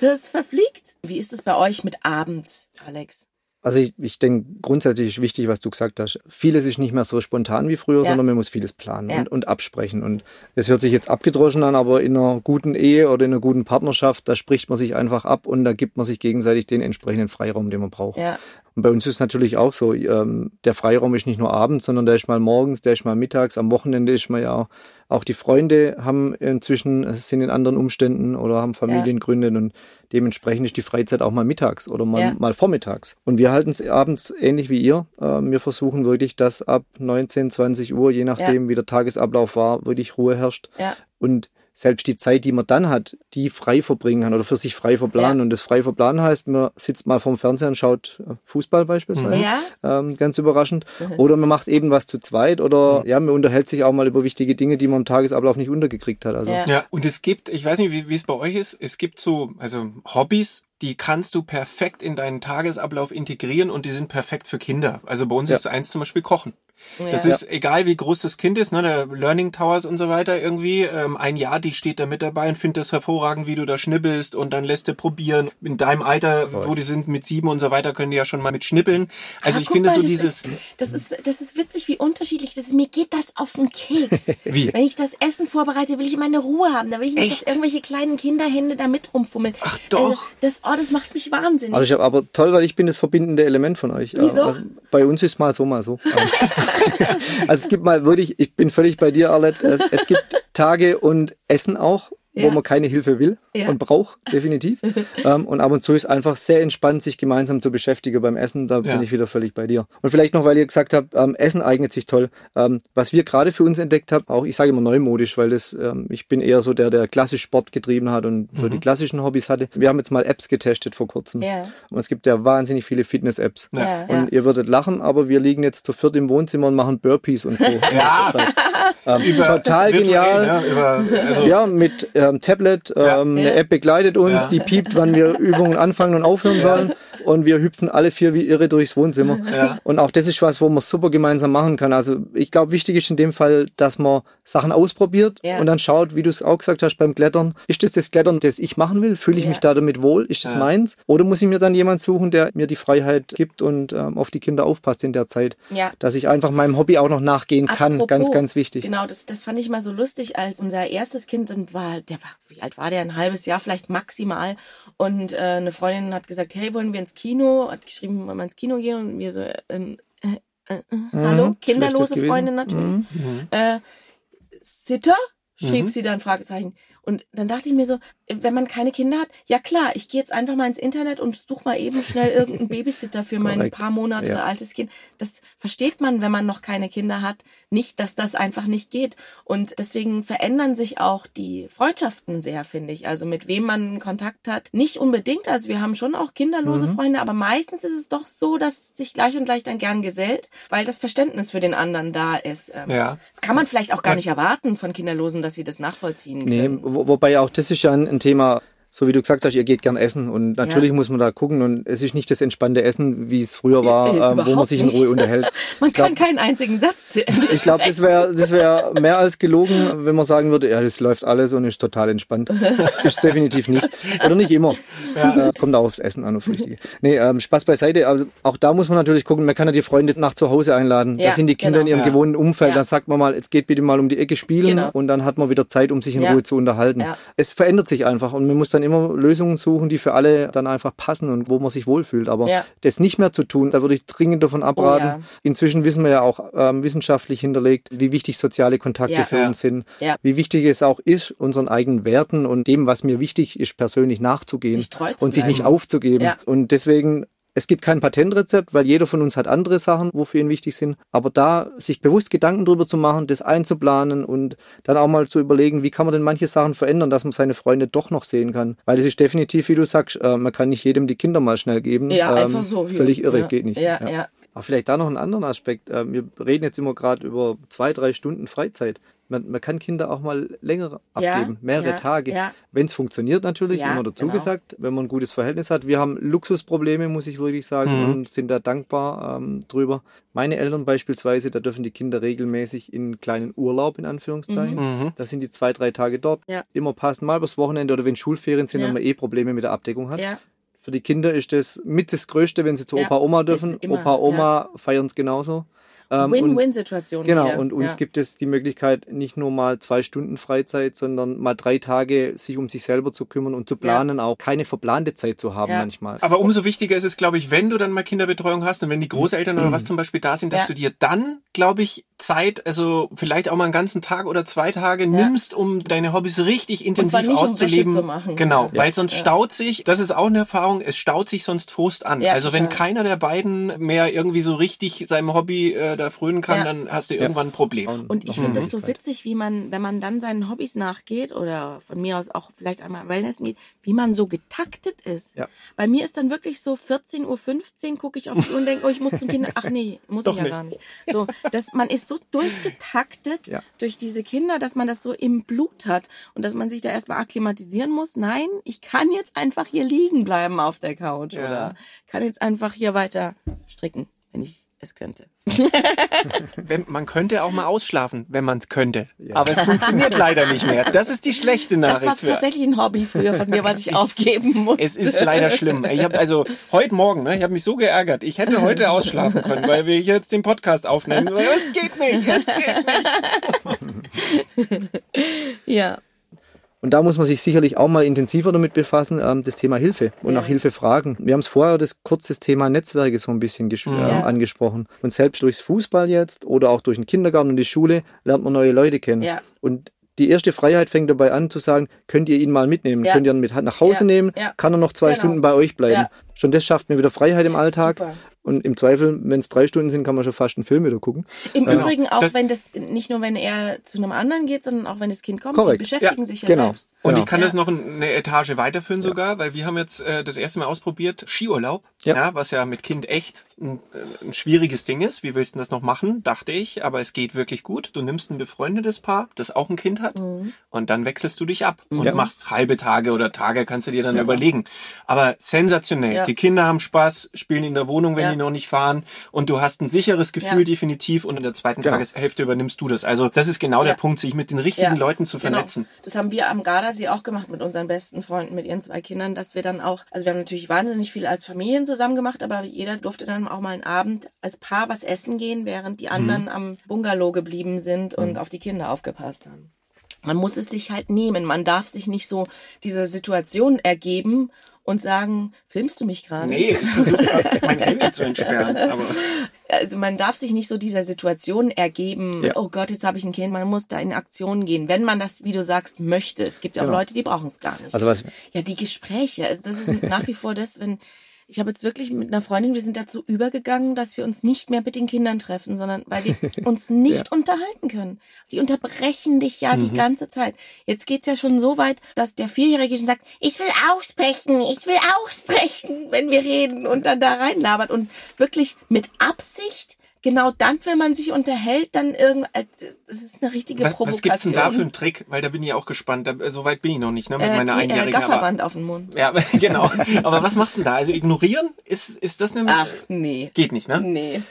Speaker 2: Das verfliegt. Wie ist es bei euch mit abends, Alex?
Speaker 4: Also ich, ich denke, grundsätzlich ist wichtig, was du gesagt hast. Vieles ist nicht mehr so spontan wie früher,
Speaker 2: Ja.
Speaker 4: sondern man muss vieles planen
Speaker 2: Ja.
Speaker 4: und, und absprechen. Und es hört sich jetzt abgedroschen an, aber in einer guten Ehe oder in einer guten Partnerschaft, da spricht man sich einfach ab und da gibt man sich gegenseitig den entsprechenden Freiraum, den man braucht.
Speaker 2: Ja,
Speaker 4: Und bei uns ist es natürlich auch so, ähm, der Freiraum ist nicht nur abends, sondern der ist mal morgens, der ist mal mittags, am Wochenende ist man ja auch, auch die Freunde haben inzwischen, sind in anderen Umständen oder haben Familien gegründet und dementsprechend ist die Freizeit auch mal mittags oder mal,
Speaker 2: Ja.
Speaker 4: mal vormittags. Und wir halten es abends ähnlich wie ihr. Ähm, wir versuchen wirklich, dass ab 19, 20 Uhr, je nachdem wie der Tagesablauf war, wirklich Ruhe herrscht.
Speaker 2: ja,
Speaker 4: Und selbst die Zeit, die man dann hat, die frei verbringen kann oder für sich frei verplanen.
Speaker 2: Ja.
Speaker 4: Und das frei verplanen heißt, man sitzt mal vorm Fernseher und schaut äh, Fußball beispielsweise.
Speaker 2: Ja.
Speaker 4: Ähm, ganz überraschend. Oder man macht eben was zu zweit oder ja, man unterhält sich auch mal über wichtige Dinge, die man im Tagesablauf nicht untergekriegt hat. Also
Speaker 2: Ja.
Speaker 3: Ja, und es gibt, ich weiß nicht, wie wie es bei euch ist, es gibt so, also Hobbys die kannst du perfekt in deinen Tagesablauf integrieren und die sind perfekt für Kinder. Also bei uns
Speaker 4: Ja.
Speaker 3: ist eins zum Beispiel Kochen. Das
Speaker 2: Ja.
Speaker 3: ist egal, wie groß das Kind ist, ne, der Learning Towers und so weiter irgendwie. Ähm, ein Jahr, die steht da mit dabei und findet das hervorragend, wie du da schnippelst und dann lässt du probieren. In deinem Alter, wo die sind mit sieben und so weiter, können die ja schon mal mit schnippeln. Also
Speaker 2: Aber
Speaker 3: ich finde
Speaker 2: mal,
Speaker 3: so
Speaker 2: das
Speaker 3: dieses,
Speaker 2: Ist, das, ist, das ist witzig, wie unterschiedlich das ist. Mir geht das auf den Keks. [laughs]
Speaker 3: Wie?
Speaker 2: Wenn ich das Essen vorbereite, will ich meine Ruhe haben. Da will ich nicht, dass
Speaker 3: Echt?
Speaker 2: irgendwelche kleinen Kinderhände da mit rumfummeln.
Speaker 3: Ach doch.
Speaker 2: Also, das, oh, das macht mich wahnsinnig.
Speaker 4: Also ich hab, aber toll, weil ich bin das verbindende Element von euch.
Speaker 2: Wieso?
Speaker 4: Also bei uns ist mal so, mal so. [laughs] also es gibt mal wirklich, ich bin völlig bei dir, Arlette. Es, es gibt Tage und Essen auch, wo
Speaker 2: Ja.
Speaker 4: man keine Hilfe will
Speaker 2: Ja.
Speaker 4: und braucht, definitiv. [laughs] ähm, und ab und zu ist einfach sehr entspannt, sich gemeinsam zu beschäftigen beim Essen. Da
Speaker 3: Ja.
Speaker 4: bin ich wieder völlig bei dir. Und vielleicht noch, weil ihr gesagt habt, ähm, Essen eignet sich toll. Ähm, was wir gerade für uns entdeckt haben, auch ich sage immer neumodisch, weil das, ähm, ich bin eher so der, der klassisch Sport getrieben hat und so die klassischen Hobbys hatte. Wir haben jetzt mal Apps getestet vor kurzem.
Speaker 2: Ja.
Speaker 4: Und es gibt ja wahnsinnig viele Fitness-Apps.
Speaker 2: Ja, ja.
Speaker 4: Und ihr würdet lachen, aber wir liegen jetzt zu viert im Wohnzimmer und machen Burpees und Co. [laughs] [laughs]
Speaker 3: Ja.
Speaker 4: ähm,
Speaker 3: über
Speaker 4: total genial.
Speaker 3: Ne, über, also,
Speaker 4: Ja, mit ähm, Tablet. Ähm,
Speaker 3: Ja.
Speaker 4: Eine
Speaker 2: Ja.
Speaker 4: App begleitet uns,
Speaker 3: Ja.
Speaker 4: die piept, wann wir [laughs] Übungen anfangen und aufhören sollen. Und wir hüpfen alle vier wie irre durchs Wohnzimmer. [laughs]
Speaker 3: Ja.
Speaker 4: Und auch das ist was, wo man super gemeinsam machen kann. Also ich glaube, wichtig ist in dem Fall, dass man Sachen ausprobiert
Speaker 2: Ja.
Speaker 4: und dann schaut, wie du es auch gesagt hast beim Klettern. Ist das das Klettern, das ich machen will? Fühle ich
Speaker 2: Ja.
Speaker 4: mich da damit wohl? Ist das
Speaker 3: Ja.
Speaker 4: meins? Oder muss ich mir dann jemand suchen, der mir die Freiheit gibt und ähm, auf die Kinder aufpasst in der Zeit?
Speaker 2: Ja.
Speaker 4: Dass ich einfach meinem Hobby auch noch nachgehen kann.
Speaker 2: Apropos,
Speaker 4: ganz, ganz wichtig.
Speaker 2: Genau, das, das fand ich mal so lustig, als unser erstes Kind und war, der war, wie alt war der? Ein halbes Jahr vielleicht maximal. Und äh, eine Freundin hat gesagt, hey, wollen wir ins Kino? Hat geschrieben, wollen wir ins Kino gehen? Und wir so, ähm, äh, äh, äh, hallo,
Speaker 4: schlechtes
Speaker 2: kinderlose. Freundin natürlich. Äh, Sitter? schrieb sie dann Fragezeichen. Und dann dachte ich mir so, wenn man keine Kinder hat, ja klar, ich gehe jetzt einfach mal ins Internet und suche mal eben schnell irgendeinen [laughs] Babysitter für mein paar Monate
Speaker 4: Ja.
Speaker 2: altes Kind. Das versteht man, wenn man noch keine Kinder hat, nicht, dass das einfach nicht geht. Und deswegen verändern sich auch die Freundschaften sehr, finde ich. Also mit wem man Kontakt hat. Nicht unbedingt, also wir haben schon auch kinderlose Freunde, aber meistens ist es doch so, dass sich gleich und gleich dann gern gesellt, weil das Verständnis für den anderen da ist. Ähm,
Speaker 3: Ja.
Speaker 2: Das kann man vielleicht auch gar nicht erwarten von Kinderlosen, dass sie das nachvollziehen
Speaker 4: Nee,
Speaker 2: können.
Speaker 4: wo, wobei auch das ist ja ein, Thema, so wie du gesagt hast, ihr geht gern essen und natürlich
Speaker 2: Ja.
Speaker 4: muss man da gucken und es ist nicht das entspannte Essen, wie es früher war,
Speaker 2: Äh, äh,
Speaker 4: wo man sich in. Ruhe unterhält. [laughs]
Speaker 2: Man
Speaker 4: glaub-
Speaker 2: kann keinen einzigen Satz zu Ende
Speaker 4: Ich glaube, das wäre das wär mehr als gelogen, wenn man sagen würde, ja, das läuft alles und ist total entspannt. ist definitiv nicht. Oder nicht immer. Äh, kommt auch aufs Essen an, aufs Richtige. Nee, ähm, Spaß beiseite. Also auch da muss man natürlich gucken, man kann ja die Freunde nach zu Hause einladen.
Speaker 2: Ja,
Speaker 4: da sind die Kinder
Speaker 2: genau.
Speaker 4: in ihrem
Speaker 3: Ja.
Speaker 4: gewohnten Umfeld.
Speaker 2: Ja.
Speaker 4: Da sagt man mal, jetzt geht bitte mal um die Ecke spielen
Speaker 2: Genau.
Speaker 4: und dann hat man wieder Zeit, um sich in
Speaker 2: Ja.
Speaker 4: Ruhe zu unterhalten.
Speaker 2: Ja.
Speaker 4: Es verändert sich einfach und man muss dann immer Lösungen suchen, die für alle dann einfach passen und wo man sich wohlfühlt. Aber
Speaker 2: Ja.
Speaker 4: das nicht mehr zu tun, da würde ich dringend davon abraten.
Speaker 2: Oh ja.
Speaker 4: Inzwischen wissen wir ja auch ähm, wissenschaftlich hinterlegt, wie wichtig soziale Kontakte
Speaker 2: Ja.
Speaker 4: für
Speaker 3: Ja.
Speaker 4: uns sind,
Speaker 2: Ja.
Speaker 4: wie wichtig es auch ist, unseren eigenen Werten und dem, was mir wichtig ist, persönlich nachzugehen
Speaker 2: Sich
Speaker 4: und sich
Speaker 2: bleiben.
Speaker 4: nicht aufzugeben.
Speaker 2: Ja.
Speaker 4: Und deswegen es gibt kein Patentrezept, weil jeder von uns hat andere Sachen, wofür ihn wichtig sind. Aber da sich bewusst Gedanken drüber zu machen, das einzuplanen und dann auch mal zu überlegen, wie kann man denn manche Sachen verändern, dass man seine Freunde doch noch sehen kann. Weil es ist definitiv, wie du sagst, äh, man kann nicht jedem die Kinder mal schnell geben.
Speaker 2: Ja,
Speaker 4: Ähm,
Speaker 2: einfach so.
Speaker 4: Völlig irre,
Speaker 2: ja.
Speaker 4: geht nicht.
Speaker 2: Ja, ja.
Speaker 4: Aber vielleicht da noch einen anderen Aspekt. Ähm, Wir reden jetzt immer gerade über zwei, drei Stunden Freizeit. Man, man kann Kinder auch mal länger
Speaker 2: Ja,
Speaker 4: abgeben, mehrere
Speaker 2: ja,
Speaker 4: Tage.
Speaker 2: ja.
Speaker 4: Wenn es funktioniert natürlich,
Speaker 2: Ja,
Speaker 4: immer dazu
Speaker 2: genau.
Speaker 4: gesagt, wenn man ein gutes Verhältnis hat. Wir haben Luxusprobleme, muss ich wirklich sagen,
Speaker 3: Mhm.
Speaker 4: und sind da dankbar ähm, drüber. Meine Eltern beispielsweise, da dürfen die Kinder regelmäßig in einen kleinen Urlaub, in Anführungszeichen.
Speaker 3: Mhm.
Speaker 4: Da sind die zwei, drei Tage dort.
Speaker 2: Ja.
Speaker 4: Immer passen, mal übers Wochenende oder wenn Schulferien sind
Speaker 2: Ja.
Speaker 4: und man eh Probleme mit der Abdeckung hat.
Speaker 2: ja.
Speaker 4: Für die Kinder ist das mit das Größte, wenn sie zu
Speaker 2: Ja,
Speaker 4: Opa, Oma dürfen.
Speaker 2: immer,
Speaker 4: Opa, Oma feiern es genauso. Ähm,
Speaker 2: Win-Win-Situation.
Speaker 4: Genau,
Speaker 2: wieder.
Speaker 4: und uns
Speaker 2: ja.
Speaker 4: gibt es die Möglichkeit, nicht nur mal zwei Stunden Freizeit, sondern mal drei Tage sich um sich selber zu kümmern und zu planen, auch keine verplante Zeit zu haben
Speaker 2: Ja.
Speaker 4: manchmal.
Speaker 3: Aber umso wichtiger ist es, glaube ich, wenn du dann mal Kinderbetreuung hast und wenn die Großeltern oder was zum Beispiel da sind, dass
Speaker 2: Ja.
Speaker 3: du dir dann, glaube ich, Zeit, also vielleicht auch mal einen ganzen Tag oder zwei Tage nimmst, um deine Hobbys richtig intensiv
Speaker 2: zwar nicht, um
Speaker 3: auszuleben.
Speaker 2: zu machen.
Speaker 3: Genau,
Speaker 2: Ja.
Speaker 3: weil sonst staut sich, das ist auch eine Erfahrung, es staut sich sonst Frust an.
Speaker 2: Ja,
Speaker 3: also wenn
Speaker 2: total.
Speaker 3: keiner der beiden mehr irgendwie so richtig seinem Hobby äh, da frönen kann,
Speaker 2: Ja.
Speaker 3: dann hast du irgendwann ein Problem.
Speaker 2: Und ich
Speaker 4: Noch
Speaker 2: finde das so witzig, wie man, wenn man dann seinen Hobbys nachgeht oder von mir aus auch vielleicht einmal Wellness geht, wie man so getaktet ist.
Speaker 4: Ja.
Speaker 2: Bei mir ist dann wirklich so 14.15 Uhr gucke ich auf die Uhr und denke, oh, ich muss zum Kinder. Ach nee, muss
Speaker 3: Doch
Speaker 2: ich ja
Speaker 3: nicht.
Speaker 2: gar nicht. So, das, man ist ist so durchgetaktet
Speaker 4: Ja.
Speaker 2: durch diese Kinder, dass man das so im Blut hat und dass man sich da erstmal akklimatisieren muss. Nein, ich kann jetzt einfach hier liegen bleiben auf der Couch
Speaker 3: Ja.
Speaker 2: oder kann jetzt einfach hier weiter stricken, wenn ich es könnte. [laughs]
Speaker 3: Wenn, man könnte auch mal ausschlafen, wenn man es könnte. Aber es funktioniert [laughs] leider nicht mehr. Das ist die schlechte
Speaker 2: Das war
Speaker 3: Nachricht. für,
Speaker 2: tatsächlich ein Hobby früher von mir, was ich [laughs] aufgeben musste.
Speaker 3: es ist leider schlimm. Ich habe also heute Morgen, ne, ich habe mich so geärgert. Ich hätte heute ausschlafen können, weil wir jetzt den Podcast aufnehmen. Es geht nicht, es geht nicht.
Speaker 2: ja.
Speaker 4: Und da muss man sich sicherlich auch mal intensiver damit befassen, ähm, das Thema Hilfe und
Speaker 2: Ja.
Speaker 4: nach Hilfe fragen. Wir haben es vorher das kurz das Thema Netzwerke so ein bisschen äh,
Speaker 2: Ja.
Speaker 4: angesprochen. Und selbst durchs Fußball jetzt oder auch durch den Kindergarten und die Schule lernt man neue Leute kennen.
Speaker 2: Ja.
Speaker 4: Und die erste Freiheit fängt dabei an zu sagen, könnt ihr ihn mal mitnehmen?
Speaker 2: Ja.
Speaker 4: Könnt ihr ihn mit nach Hause
Speaker 2: Ja.
Speaker 4: nehmen?
Speaker 2: Ja.
Speaker 4: Kann er noch zwei
Speaker 2: Genau.
Speaker 4: Stunden bei euch bleiben? Schon das schafft mir wieder Freiheit im
Speaker 2: Das ist
Speaker 4: Alltag.
Speaker 2: Super.
Speaker 4: Und im Zweifel, wenn es drei Stunden sind, kann man schon fast einen Film wieder gucken.
Speaker 2: Im
Speaker 3: Genau.
Speaker 2: Übrigen auch,
Speaker 3: Das-
Speaker 2: wenn das nicht nur wenn er zu einem anderen geht, sondern auch wenn das Kind kommt,
Speaker 4: Korrekt.
Speaker 2: die beschäftigen
Speaker 3: Ja,
Speaker 2: sich ja
Speaker 4: genau.
Speaker 2: selbst.
Speaker 3: Und
Speaker 4: Genau.
Speaker 3: ich kann
Speaker 2: Ja.
Speaker 3: das noch eine Etage weiterführen sogar, weil wir haben jetzt äh, das erste Mal ausprobiert, Skiurlaub,
Speaker 4: Ja.
Speaker 3: ja. was ja mit Kind echt ein, äh, ein schwieriges Ding ist. Wie willst du das noch machen, dachte ich, aber es geht wirklich gut. Du nimmst ein befreundetes Paar, das auch ein Kind hat, und dann wechselst du dich ab und
Speaker 4: Ja.
Speaker 3: machst halbe Tage oder Tage, kannst du dir dann überlegen. Aber sensationell.
Speaker 2: Ja.
Speaker 3: Die Kinder haben Spaß, spielen in der Wohnung, wenn
Speaker 2: Ja.
Speaker 3: Die noch nicht fahren, und du hast ein sicheres Gefühl
Speaker 2: Ja.
Speaker 3: definitiv, und in der zweiten
Speaker 4: Genau.
Speaker 3: Tageshälfte übernimmst du das. Also das ist genau
Speaker 2: Ja.
Speaker 3: der Punkt, sich mit den richtigen
Speaker 2: Ja,
Speaker 3: Leuten zu
Speaker 2: genau.
Speaker 3: vernetzen.
Speaker 2: Das haben wir am Gardasee auch gemacht mit unseren besten Freunden, mit ihren zwei Kindern, dass wir dann auch, also wir haben natürlich wahnsinnig viel als Familien zusammen gemacht, aber jeder durfte dann auch mal einen Abend als Paar was essen gehen, während die anderen
Speaker 3: Mhm.
Speaker 2: am Bungalow geblieben sind und auf die Kinder aufgepasst haben. Man muss es sich halt nehmen. Man darf sich nicht so dieser Situation ergeben und sagen, filmst du mich gerade?
Speaker 3: Nee, ich versuche [laughs] mein Handy zu entsperren. Aber
Speaker 2: also man darf sich nicht so dieser Situation ergeben,
Speaker 4: Ja.
Speaker 2: oh Gott, jetzt habe ich ein Kind, man muss da in Aktion gehen, wenn man das, wie du sagst, möchte. Es gibt ja auch
Speaker 4: Genau.
Speaker 2: Leute, die brauchen es gar nicht.
Speaker 4: Also was,
Speaker 2: ja, die Gespräche, also das ist nach wie vor das, wenn ich habe jetzt wirklich mit einer Freundin, wir sind dazu übergegangen, dass wir uns nicht mehr mit den Kindern treffen, sondern weil wir [laughs] uns nicht unterhalten können. Die unterbrechen dich ja die ganze Zeit. Jetzt geht's ja schon so weit, dass der Vierjährige schon sagt, ich will aussprechen, ich will aussprechen, wenn wir reden und dann da reinlabert und wirklich mit Absicht Genau dann, wenn man sich unterhält, dann irgend, also, das ist eine richtige
Speaker 3: was, was
Speaker 2: Provokation.
Speaker 3: gibt's denn da für einen Trick? Weil da bin ich auch gespannt. Da, so weit bin ich noch nicht, ne, mit
Speaker 2: äh,
Speaker 3: meiner
Speaker 2: die, äh,
Speaker 3: Einjährigen. aber,
Speaker 2: Gafferband auf den Mund.
Speaker 3: ja, [laughs] genau. Aber was machst du denn da? Also ignorieren? Ist, ist das eine...
Speaker 2: Ach, nee.
Speaker 3: Geht nicht, ne?
Speaker 2: Nee.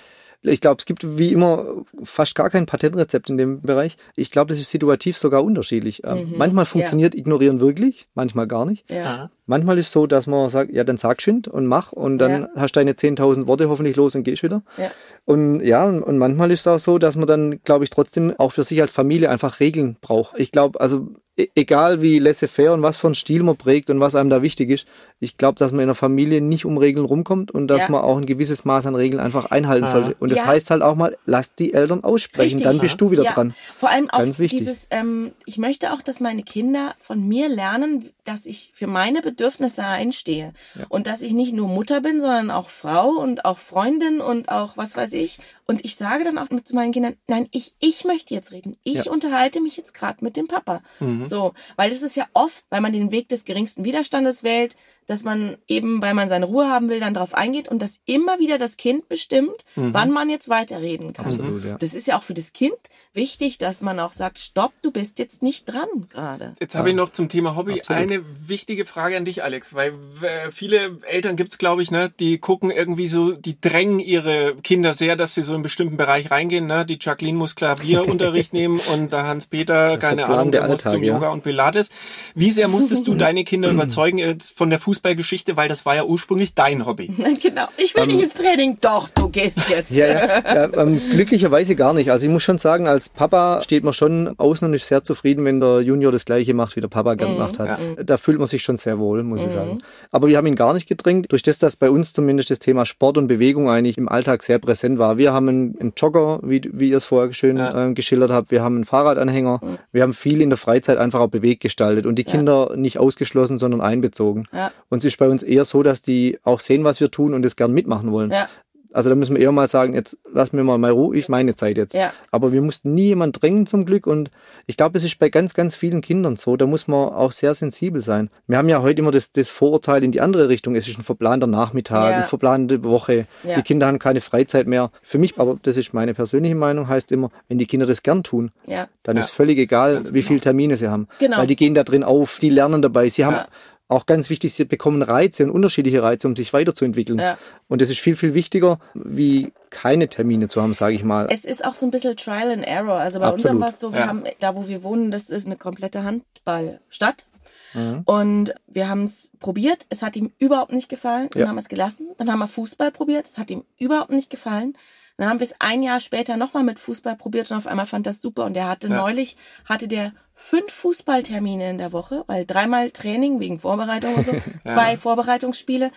Speaker 4: Ich glaube, es gibt wie immer fast gar kein Patentrezept in dem Bereich. Ich glaube, das ist situativ sogar unterschiedlich. Ähm, manchmal funktioniert Ignorieren wirklich, manchmal gar nicht.
Speaker 2: Ja.
Speaker 4: Manchmal ist so, dass man sagt, ja, dann sag schwind und mach und dann
Speaker 2: Ja.
Speaker 4: hast du deine 10.000 Worte hoffentlich los und gehst wieder.
Speaker 2: Ja.
Speaker 4: Und ja, und und manchmal ist es auch so, dass man dann, glaube ich, trotzdem auch für sich als Familie einfach Regeln braucht. Ich glaube, also egal wie laissez-faire und was für einen Stil man prägt und was einem da wichtig ist, ich glaube, dass man in der Familie nicht um Regeln rumkommt und dass
Speaker 2: Ja.
Speaker 4: man auch ein gewisses Maß an Regeln einfach einhalten
Speaker 3: Ah.
Speaker 4: sollte. Und das
Speaker 2: Ja.
Speaker 4: heißt halt auch mal, lass die Eltern aussprechen,
Speaker 2: Richtig.
Speaker 4: dann bist du wieder
Speaker 2: ja.
Speaker 4: dran.
Speaker 2: Vor allem auch
Speaker 4: Ganz wichtig.
Speaker 2: dieses, ähm, ich möchte auch, dass meine Kinder von mir lernen, dass ich für meine Bedürfnisse einstehe. Und dass ich nicht nur Mutter bin, sondern auch Frau und auch Freundin und auch was weiß ich. Und ich sage dann auch zu meinen Kindern, nein, ich, ich möchte jetzt reden. Ich
Speaker 4: Ja.
Speaker 2: unterhalte mich jetzt gerade mit dem Papa. So, weil das ist ja oft, weil man den Weg des geringsten Widerstandes wählt, dass man eben, weil man seine Ruhe haben will, dann drauf eingeht und dass immer wieder das Kind bestimmt, wann man jetzt weiterreden kann.
Speaker 4: Absolut, ja.
Speaker 2: Das ist ja auch für das Kind wichtig, dass man auch sagt, stopp, du bist jetzt nicht dran gerade.
Speaker 3: Jetzt habe ich noch zum Thema Hobby
Speaker 4: Absolut.
Speaker 3: eine wichtige Frage an dich, Alex, weil äh, viele Eltern gibt's, glaube ich, ne, die gucken irgendwie so, die drängen ihre Kinder sehr, dass sie so in einen bestimmten Bereich reingehen. Ne? Die Jacqueline muss Klavierunterricht [laughs] nehmen und der Hans-Peter, keine Ahnung,
Speaker 4: der
Speaker 3: der muss
Speaker 4: Alltag,
Speaker 3: zum
Speaker 4: ja.
Speaker 3: Yoga und Pilates. Wie sehr musstest du [laughs] deine Kinder überzeugen jetzt von der Fußballgeschichte, weil das war ja ursprünglich dein Hobby. [laughs]
Speaker 2: genau. Ich will nicht ins Training. Doch, du gehst jetzt.
Speaker 4: Ja, ja, ja ähm, glücklicherweise gar nicht. Also ich muss schon sagen, als Papa steht man schon außen und ist sehr zufrieden, wenn der Junior das gleiche macht, wie der Papa gern gemacht hat. Da fühlt man sich schon sehr wohl, muss ich sagen. Aber wir haben ihn gar nicht gedrängt. Durch das, dass bei uns zumindest das Thema Sport und Bewegung eigentlich im Alltag sehr präsent war. Wir haben einen, einen Jogger, wie, wie ihr es vorher schön
Speaker 3: Ja.
Speaker 4: äh, geschildert habt. Wir haben einen Fahrradanhänger. Wir haben viel in der Freizeit einfach auch bewegt gestaltet und die Kinder nicht ausgeschlossen, sondern einbezogen.
Speaker 2: Ja.
Speaker 4: Und es ist bei uns eher so, dass die auch sehen, was wir tun und es gern mitmachen wollen.
Speaker 2: Ja.
Speaker 4: Also da müssen wir eher mal sagen, jetzt lass mir mal mal Ruhe, ich meine Zeit jetzt.
Speaker 2: Ja.
Speaker 4: Aber wir mussten nie jemand drängen zum Glück und ich glaube, es ist bei ganz, ganz vielen Kindern so. Da muss man auch sehr sensibel sein. Wir haben ja heute immer das, das Vorurteil in die andere Richtung. Es ist ein verplanter Nachmittag,
Speaker 2: Ja.
Speaker 4: eine verplante Woche.
Speaker 2: Ja.
Speaker 4: Die Kinder haben keine Freizeit mehr. Für mich, aber das ist meine persönliche Meinung, heißt immer, wenn die Kinder das gern tun,
Speaker 2: Ja.
Speaker 4: dann
Speaker 3: Ja.
Speaker 4: ist völlig egal,
Speaker 3: Ganz
Speaker 4: wie
Speaker 3: genau.
Speaker 4: viele Termine sie haben.
Speaker 2: Genau.
Speaker 4: Weil die gehen da drin auf, die lernen dabei. Sie haben
Speaker 2: Ja.
Speaker 4: Auch ganz wichtig, sie bekommen Reize und unterschiedliche Reize, um sich weiterzuentwickeln.
Speaker 2: Ja.
Speaker 4: Und das ist viel, viel wichtiger, wie keine Termine zu haben, sage ich mal.
Speaker 2: Es ist auch so ein bisschen Trial and Error. Also bei
Speaker 4: Absolut.
Speaker 2: unserem war es so, wir
Speaker 3: Ja.
Speaker 2: haben, da wo wir wohnen, das ist eine komplette Handballstadt.
Speaker 4: Mhm.
Speaker 2: Und wir haben es probiert, es hat ihm überhaupt nicht gefallen, dann
Speaker 4: Ja.
Speaker 2: haben wir es gelassen. Dann haben wir Fußball probiert, es hat ihm überhaupt nicht gefallen. Dann haben wir es ein Jahr später nochmal mit Fußball probiert und auf einmal fand das super. Und er hatte
Speaker 3: Ja.
Speaker 2: neulich, hatte der fünf Fußballtermine in der Woche, weil dreimal Training wegen Vorbereitung und so, [laughs] zwei Vorbereitungsspiele.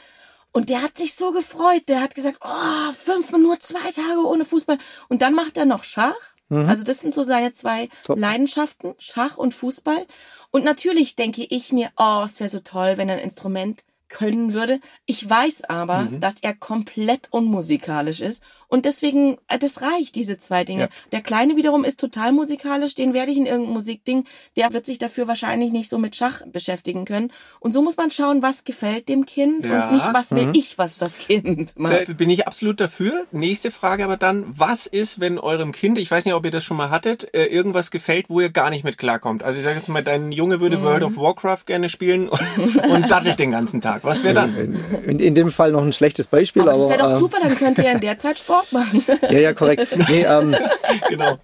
Speaker 2: Und der hat sich so gefreut. Der hat gesagt, oh, fünf, nur zwei Tage ohne Fußball. Und dann macht er noch Schach. Also das sind so seine zwei
Speaker 4: Top.
Speaker 2: Leidenschaften, Schach und Fußball. Und natürlich denke ich mir, oh, es wäre so toll, wenn er ein Instrument können würde. Ich weiß aber,
Speaker 4: Mhm.
Speaker 2: dass er komplett unmusikalisch ist. Und deswegen, äh, das reicht, diese zwei Dinge.
Speaker 4: Ja.
Speaker 2: Der Kleine wiederum ist total musikalisch, den werde ich in irgendein Musikding, der wird sich dafür wahrscheinlich nicht so mit Schach beschäftigen können. Und so muss man schauen, was gefällt dem Kind
Speaker 3: Ja.
Speaker 2: und nicht, was
Speaker 4: Mhm.
Speaker 2: will ich, was das Kind macht.
Speaker 3: Da bin ich absolut dafür. Nächste Frage aber dann, was ist, wenn eurem Kind, ich weiß nicht, ob ihr das schon mal hattet, äh, irgendwas gefällt, wo ihr gar nicht mit klarkommt? Also ich sage jetzt mal, dein Junge würde World of Warcraft gerne spielen [laughs] und, und daddelt den ganzen Tag. Was wäre dann?
Speaker 4: In, in dem Fall noch ein schlechtes Beispiel,
Speaker 2: Aber
Speaker 4: aber,
Speaker 2: das wäre doch
Speaker 4: äh,
Speaker 2: super, dann könnt ihr in der Zeit Sport machen. [laughs]
Speaker 4: ja, ja, korrekt. Nee, ähm, [laughs]
Speaker 3: Genau.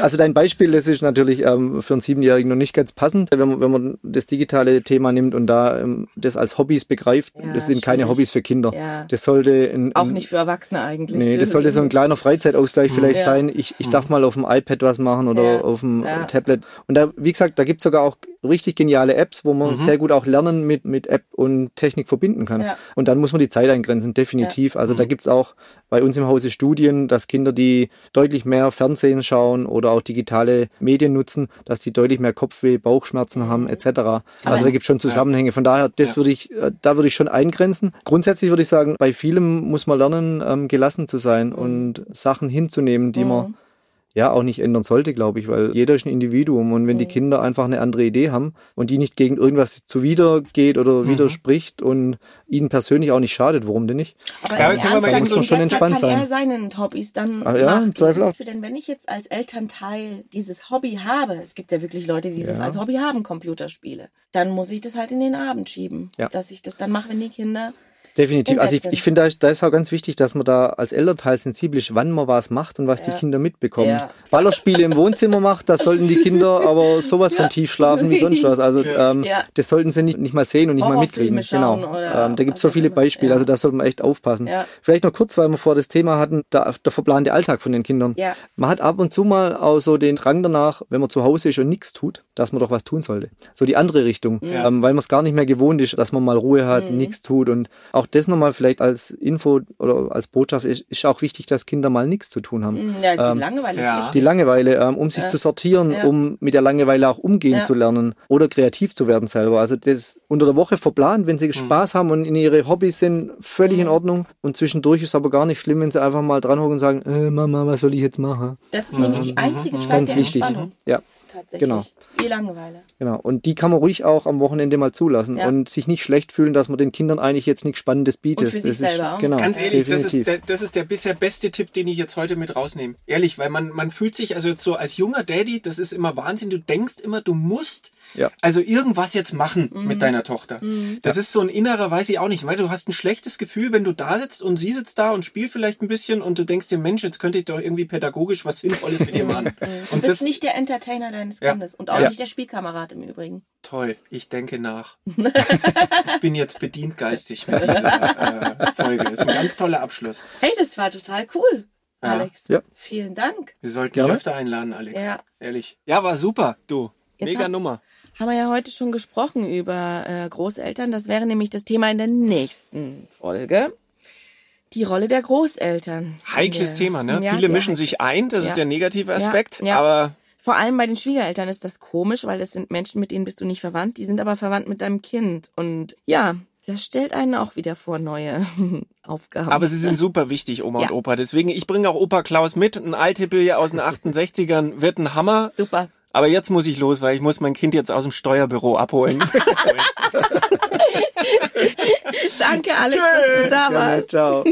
Speaker 4: Also dein Beispiel, das ist natürlich ähm, für einen Siebenjährigen noch nicht ganz passend. Wenn man, wenn man das digitale Thema nimmt und da ähm, das als Hobbys begreift,
Speaker 2: Ja,
Speaker 4: das sind keine
Speaker 2: schwierig.
Speaker 4: Hobbys für Kinder.
Speaker 2: Ja.
Speaker 4: Das sollte ein,
Speaker 2: Auch nicht für Erwachsene eigentlich.
Speaker 4: Nee, das sollte so ein kleiner Freizeitausgleich vielleicht
Speaker 2: Ja.
Speaker 4: sein. Ich, ich darf mal auf dem iPad was machen oder
Speaker 2: Ja.
Speaker 4: auf dem
Speaker 2: Ja.
Speaker 4: Tablet. Und da, wie gesagt, da gibt's sogar auch richtig geniale Apps, wo man sehr gut auch Lernen mit, mit App und Technik verbinden kann.
Speaker 2: Ja.
Speaker 4: Und dann muss man die Zeit eingrenzen, definitiv. Also da gibt's auch bei uns im Hause Studien, dass Kinder, die deutlich mehr Fernsehen schauen oder auch digitale Medien nutzen, dass die deutlich mehr Kopfweh, Bauchschmerzen haben, etc. Also da gibt's schon Zusammenhänge. Von daher, das
Speaker 3: Ja.
Speaker 4: würde ich, äh, da würde ich schon eingrenzen. Grundsätzlich würde ich sagen, bei vielem muss man lernen, ähm, gelassen zu sein und Sachen hinzunehmen, die man ja auch nicht ändern sollte, glaube ich, weil jeder ist ein Individuum und wenn die Kinder einfach eine andere Idee haben und die nicht gegen irgendwas zuwidergeht oder widerspricht und ihnen persönlich auch nicht schadet, warum denn nicht?
Speaker 2: Aber
Speaker 3: Ja, jetzt sind wir
Speaker 4: muss man schon
Speaker 2: Zeit kann
Speaker 4: entspannt sein.
Speaker 2: er seinen Hobbys dann
Speaker 4: Ah, ja, im. Zweifel auch.
Speaker 2: Denn wenn ich jetzt als Elternteil dieses Hobby habe, es gibt ja wirklich Leute, die das
Speaker 4: Ja.
Speaker 2: als Hobby haben, Computerspiele, dann muss ich das halt in den Abend schieben.
Speaker 4: Ja.
Speaker 2: Dass ich das dann mache, wenn die Kinder
Speaker 4: Definitiv. Also ich, ich finde, da ist, da ist auch ganz wichtig, dass man da als Elternteil sensibel ist, wann man was macht und was die
Speaker 2: Ja.
Speaker 4: Kinder mitbekommen.
Speaker 2: Ja.
Speaker 4: Ballerspiele im Wohnzimmer macht, da sollten die Kinder [laughs] aber sowas von tief schlafen wie sonst was. Also ähm,
Speaker 2: Ja.
Speaker 4: das sollten sie nicht, nicht mal sehen und nicht mal mitkriegen. Genau.
Speaker 2: oder
Speaker 4: Ähm, da gibt es so viele. Beispiele,
Speaker 2: Ja.
Speaker 4: also da sollte man echt aufpassen.
Speaker 2: Ja.
Speaker 4: Vielleicht noch kurz, weil wir vor das Thema hatten, der, der verplante Alltag von den Kindern.
Speaker 2: Ja.
Speaker 4: Man hat ab und zu mal auch so den Drang danach, wenn man zu Hause ist und nichts tut, dass man doch was tun sollte. So die andere Richtung,
Speaker 3: Ja.
Speaker 4: ähm, weil man es gar nicht mehr gewohnt ist, dass man mal Ruhe hat,
Speaker 2: Mhm.
Speaker 4: nichts tut und auch das nochmal vielleicht als Info oder als Botschaft ist, ist auch wichtig, dass Kinder mal nichts zu tun haben.
Speaker 2: Ja, ist die
Speaker 4: Ähm,
Speaker 2: Langeweile
Speaker 3: ja.
Speaker 2: ist wichtig.
Speaker 4: Die Langeweile, ähm, um sich
Speaker 2: Ja.
Speaker 4: zu sortieren,
Speaker 2: Ja.
Speaker 4: um mit der Langeweile auch umgehen
Speaker 2: Ja.
Speaker 4: zu lernen oder kreativ zu werden selber. Also das unter der Woche verplant, wenn sie Spaß haben und in ihre Hobbys sind, völlig in Ordnung. Und zwischendurch ist aber gar nicht schlimm, wenn sie einfach mal dranhocken und sagen, äh, Mama, was soll ich jetzt machen?
Speaker 2: Das ist nämlich die einzige Zeit
Speaker 4: Ganz
Speaker 2: der
Speaker 4: wichtig.
Speaker 2: Entspannung.
Speaker 4: Ja,
Speaker 2: Tatsächlich.
Speaker 4: Genau.
Speaker 2: Die Langeweile.
Speaker 4: genau. Und die kann man ruhig auch am Wochenende mal zulassen
Speaker 2: Ja.
Speaker 4: und sich nicht schlecht fühlen, dass man den Kindern eigentlich jetzt nichts Spannendes bietet.
Speaker 2: Und für sich
Speaker 4: das
Speaker 2: selber
Speaker 4: ist,
Speaker 2: auch.
Speaker 4: Genau,
Speaker 3: Ganz ehrlich, das ist, der, das ist der bisher beste Tipp, den ich jetzt heute mit rausnehme. Ehrlich, weil man, man fühlt sich, also jetzt so als junger Daddy, das ist immer Wahnsinn. Du denkst immer, du musst
Speaker 4: Ja.
Speaker 3: also irgendwas jetzt machen
Speaker 2: Mhm.
Speaker 3: mit deiner Tochter. Das ist so ein innerer, weiß ich auch nicht, weil du hast ein schlechtes Gefühl, wenn du da sitzt und sie sitzt da und spielt vielleicht ein bisschen und du denkst dir, Mensch, jetzt könnte ich doch irgendwie pädagogisch was Sinnvolles mit ihr machen. [laughs]
Speaker 2: Du
Speaker 3: Und
Speaker 2: bist
Speaker 3: das,
Speaker 2: nicht der Entertainer deines
Speaker 3: Ja.
Speaker 2: Kindes und auch
Speaker 3: Ja.
Speaker 2: nicht der Spielkamerad im Übrigen.
Speaker 3: toll, ich denke nach. [laughs] ich bin jetzt bedient geistig mit dieser äh, Folge. Das ist ein ganz toller Abschluss.
Speaker 2: Hey, das war total cool,
Speaker 3: Ja.
Speaker 2: Alex.
Speaker 4: Ja.
Speaker 2: Vielen Dank.
Speaker 3: Wir sollten dich öfter einladen, Alex.
Speaker 2: Ja.
Speaker 3: Ehrlich. Ja, war super, du.
Speaker 2: Jetzt
Speaker 3: Mega
Speaker 2: hab-
Speaker 3: Nummer.
Speaker 2: Haben wir ja heute schon gesprochen über äh, Großeltern. Das wäre nämlich das Thema in der nächsten Folge. Die Rolle der Großeltern.
Speaker 3: Heikles. Thema, ne?
Speaker 2: Ja,
Speaker 3: Viele mischen
Speaker 2: heikel.
Speaker 3: sich ein, das
Speaker 2: Ja.
Speaker 3: ist der negative Aspekt,
Speaker 2: Ja, ja.
Speaker 3: aber
Speaker 2: Vor allem bei den Schwiegereltern ist das komisch, weil das sind Menschen, mit denen bist du nicht verwandt. Die sind aber verwandt mit deinem Kind. Und ja, das stellt einen auch wieder vor neue [laughs] Aufgaben.
Speaker 3: Aber sie sind super wichtig, Oma
Speaker 2: Ja.
Speaker 3: und Opa. Deswegen, ich bringe auch Opa Klaus mit. Ein Althippel aus den [laughs] 68ern wird ein Hammer.
Speaker 2: Super.
Speaker 3: Aber jetzt muss ich los, weil ich muss mein Kind jetzt aus dem Steuerbüro abholen. [laughs]
Speaker 2: Danke, Alex, dass du da warst.
Speaker 4: ciao.